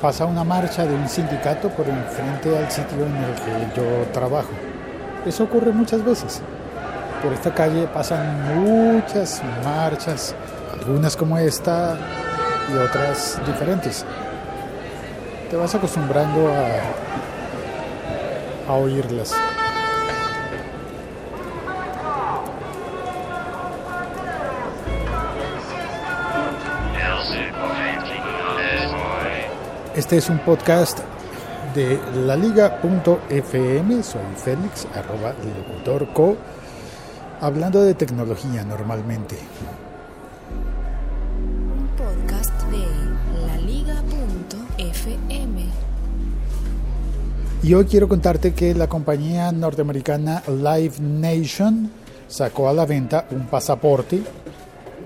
pasa una marcha de un sindicato por enfrente al sitio en el que yo trabajo. Eso ocurre muchas veces. Por esta calle pasan muchas marchas, algunas como esta y otras diferentes. Te vas acostumbrando a, a oírlas. Este es un podcast de la liga.fm. Soy Félix, arroba locutor co, hablando de tecnología normalmente. Un podcast de laliga.fm. Y hoy quiero contarte que la compañía norteamericana Live Nation sacó a la venta un pasaporte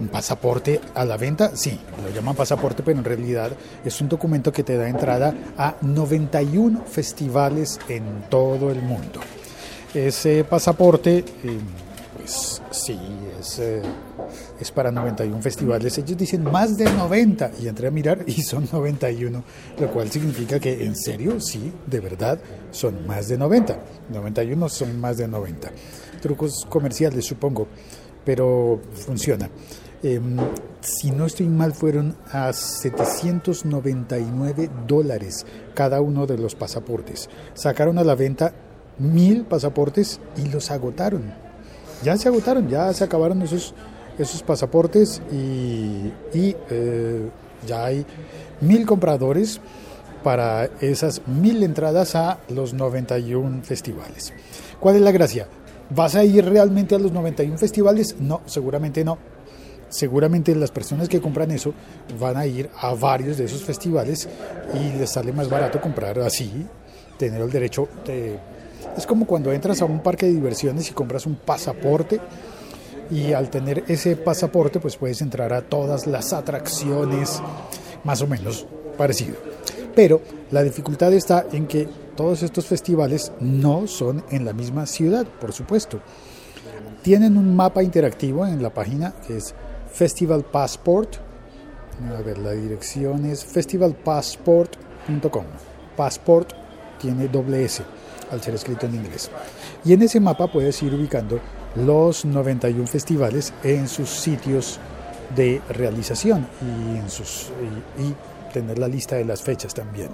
un pasaporte a la venta, sí, lo llaman pasaporte, pero en realidad es un documento que te da entrada a 91 festivales en todo el mundo. Ese pasaporte, eh, pues sí, es, eh, es para 91 festivales. Ellos dicen más de 90 y entré a mirar y son 91, lo cual significa que en serio, sí, de verdad, son más de 90. 91 son más de 90. Trucos comerciales, supongo, pero funciona. Em, si no estoy mal, fueron a 799 dólares cada uno de los pasaportes. Sacaron a la venta mil pasaportes y los agotaron. Ya se agotaron, ya se acabaron esos, esos pasaportes y, y eh, ya hay mil compradores para esas mil entradas a los 91 festivales. ¿Cuál es la gracia? ¿Vas a ir realmente a los 91 festivales? No, seguramente no seguramente las personas que compran eso van a ir a varios de esos festivales y les sale más barato comprar así, tener el derecho de... Es como cuando entras a un parque de diversiones y compras un pasaporte y al tener ese pasaporte pues puedes entrar a todas las atracciones, más o menos parecido. Pero la dificultad está en que todos estos festivales no son en la misma ciudad, por supuesto. Tienen un mapa interactivo en la página que es Festival Passport. A ver, la dirección es festivalpassport.com. Passport tiene doble S al ser escrito en inglés. Y en ese mapa puedes ir ubicando los 91 festivales en sus sitios de realización y, en sus, y, tener la lista de las fechas también.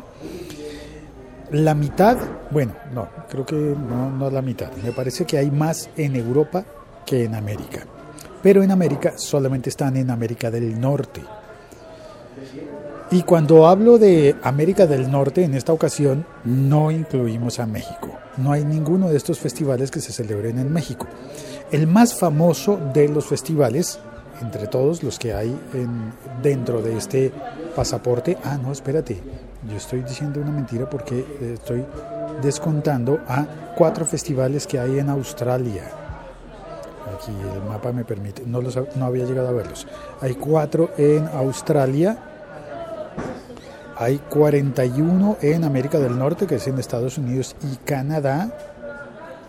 La mitad, bueno, no, creo que no, no la mitad. Me parece que hay más en Europa que en América pero en América solamente están en América del Norte. Y cuando hablo de América del Norte, en esta ocasión no incluimos a México. No hay ninguno de estos festivales que se celebren en México. El más famoso de los festivales, entre todos los que hay en, dentro de este pasaporte, ah, no, espérate, yo estoy diciendo una mentira porque estoy descontando a cuatro festivales que hay en Australia. Aquí el mapa me permite, no, los, no había llegado a verlos. Hay cuatro en Australia, hay 41 en América del Norte, que es en Estados Unidos y Canadá,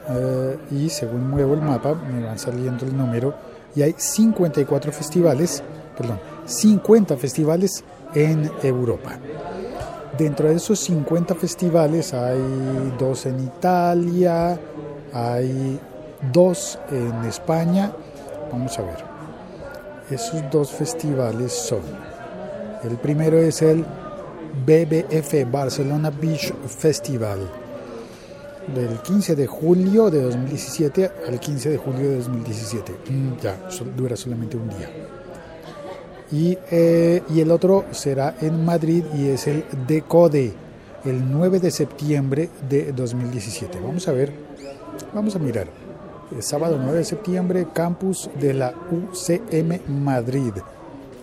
eh, y según muevo el mapa me van saliendo el número, y hay 54 festivales, perdón, 50 festivales en Europa. Dentro de esos 50 festivales hay dos en Italia, hay dos en España. Vamos a ver. Esos dos festivales son. El primero es el BBF Barcelona Beach Festival del 15 de julio de 2017 al 15 de julio de 2017. Mm, ya, dura solamente un día. Y, eh, y, el otro será en Madrid y es el DECODE, el 9 de septiembre de 2017. Vamos a ver, vamos a mirar sábado 9 de septiembre, campus de la UCM Madrid.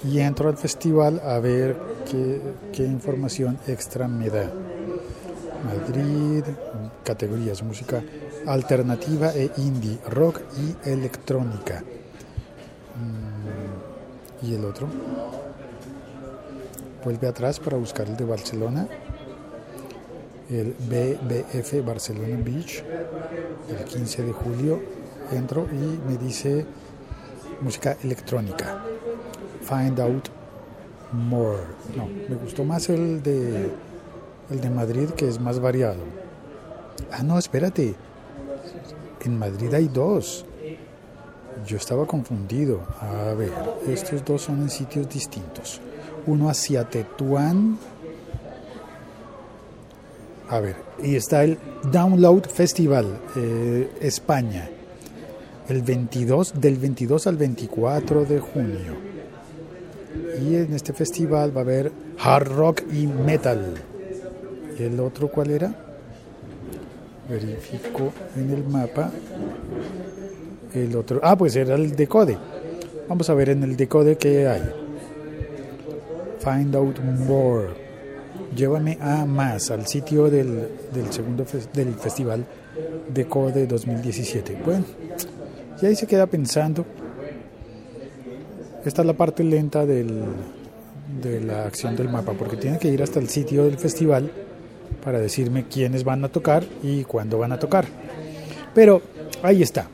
Y entro al festival a ver qué, información extra me da. Madrid, categorías, música alternativa e indie, rock y electrónica. ¿Y el otro? Vuelve atrás para buscar el de Barcelona el BBF Barcelona Beach el 15 de julio entro y me dice música electrónica find out more no me gustó más el de el de Madrid que es más variado. Ah, no, espérate. En Madrid hay dos. Yo estaba confundido. A ver, estos dos son en sitios distintos. Uno hacia Tetuán. A ver, y está el Download Festival, eh, España. El 22, del 22 al 24 de junio. Y en este festival va a haber hard rock y metal. ¿Y el otro cuál era? Verifico en el mapa. El otro. Ah, pues era el Decode. Vamos a ver en el Decode qué hay. Find out more. Llévame a más, al sitio del, del segundo fes- del festival Decode 2017. Bueno, y ahí se queda pensando. Esta es la parte lenta del, de la acción del mapa, porque tiene que ir hasta el sitio del festival para decirme quiénes van a tocar y cuándo van a tocar. Pero ahí está.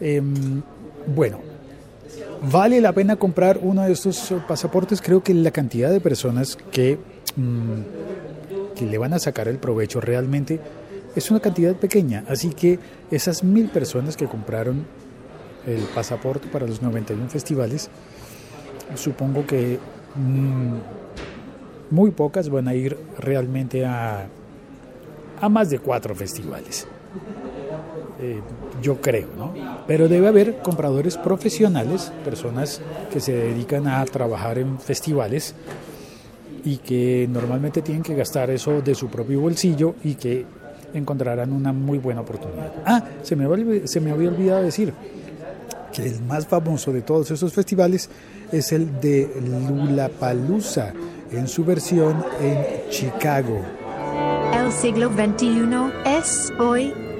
Em, bueno, vale la pena comprar uno de estos eh, pasaportes. Creo que la cantidad de personas que, mm, que le van a sacar el provecho realmente es una cantidad pequeña. Así que esas mil personas que compraron el pasaporte para los 91 festivales, supongo que mm, muy pocas van a ir realmente a, a más de cuatro festivales. Eh, yo creo, ¿no? Pero debe haber compradores profesionales, personas que se dedican a trabajar en festivales y que normalmente tienen que gastar eso de su propio bolsillo y que encontrarán una muy buena oportunidad. Ah, se me, se me había olvidado decir que el más famoso de todos esos festivales es el de Lulapalooza en su versión en Chicago. El siglo XXI es hoy.com.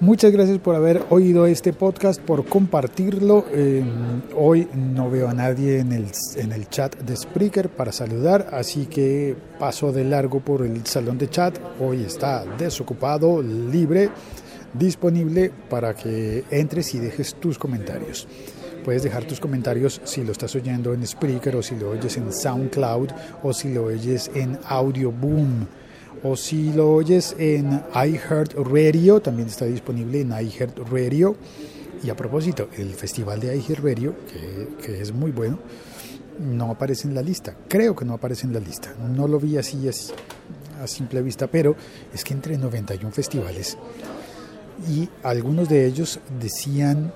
Muchas gracias por haber oído este podcast, por compartirlo. Eh, hoy no veo a nadie en el, en el chat de Spreaker para saludar, así que paso de largo por el salón de chat. Hoy está desocupado, libre, disponible para que entres y dejes tus comentarios. Puedes dejar tus comentarios si lo estás oyendo en Spreaker o si lo oyes en SoundCloud o si lo oyes en Audio Boom o si lo oyes en iHeartRadio, también está disponible en iHeartRadio. Y a propósito, el festival de iHeartRadio, que, que es muy bueno, no aparece en la lista. Creo que no aparece en la lista. No lo vi así, así a simple vista, pero es que entre 91 festivales y algunos de ellos decían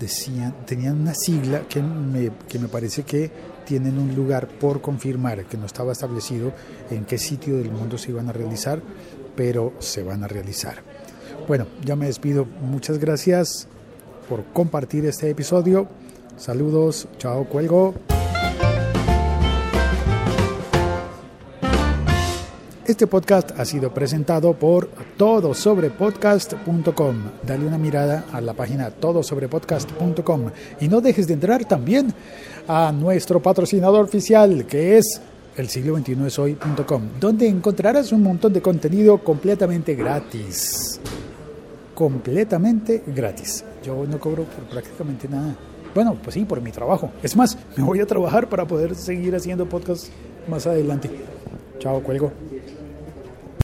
decían, tenían una sigla que me, que me parece que tienen un lugar por confirmar, que no estaba establecido en qué sitio del mundo se iban a realizar, pero se van a realizar. Bueno, ya me despido. Muchas gracias por compartir este episodio. Saludos, chao, cuelgo. Este podcast ha sido presentado por todosobrepodcast.com. Dale una mirada a la página todosobrepodcast.com y no dejes de entrar también a nuestro patrocinador oficial que es el siglo 21 es hoy.com, donde encontrarás un montón de contenido completamente gratis. Completamente gratis. Yo no cobro por prácticamente nada. Bueno, pues sí, por mi trabajo. Es más, me voy a trabajar para poder seguir haciendo podcast más adelante. Chao, cuelgo.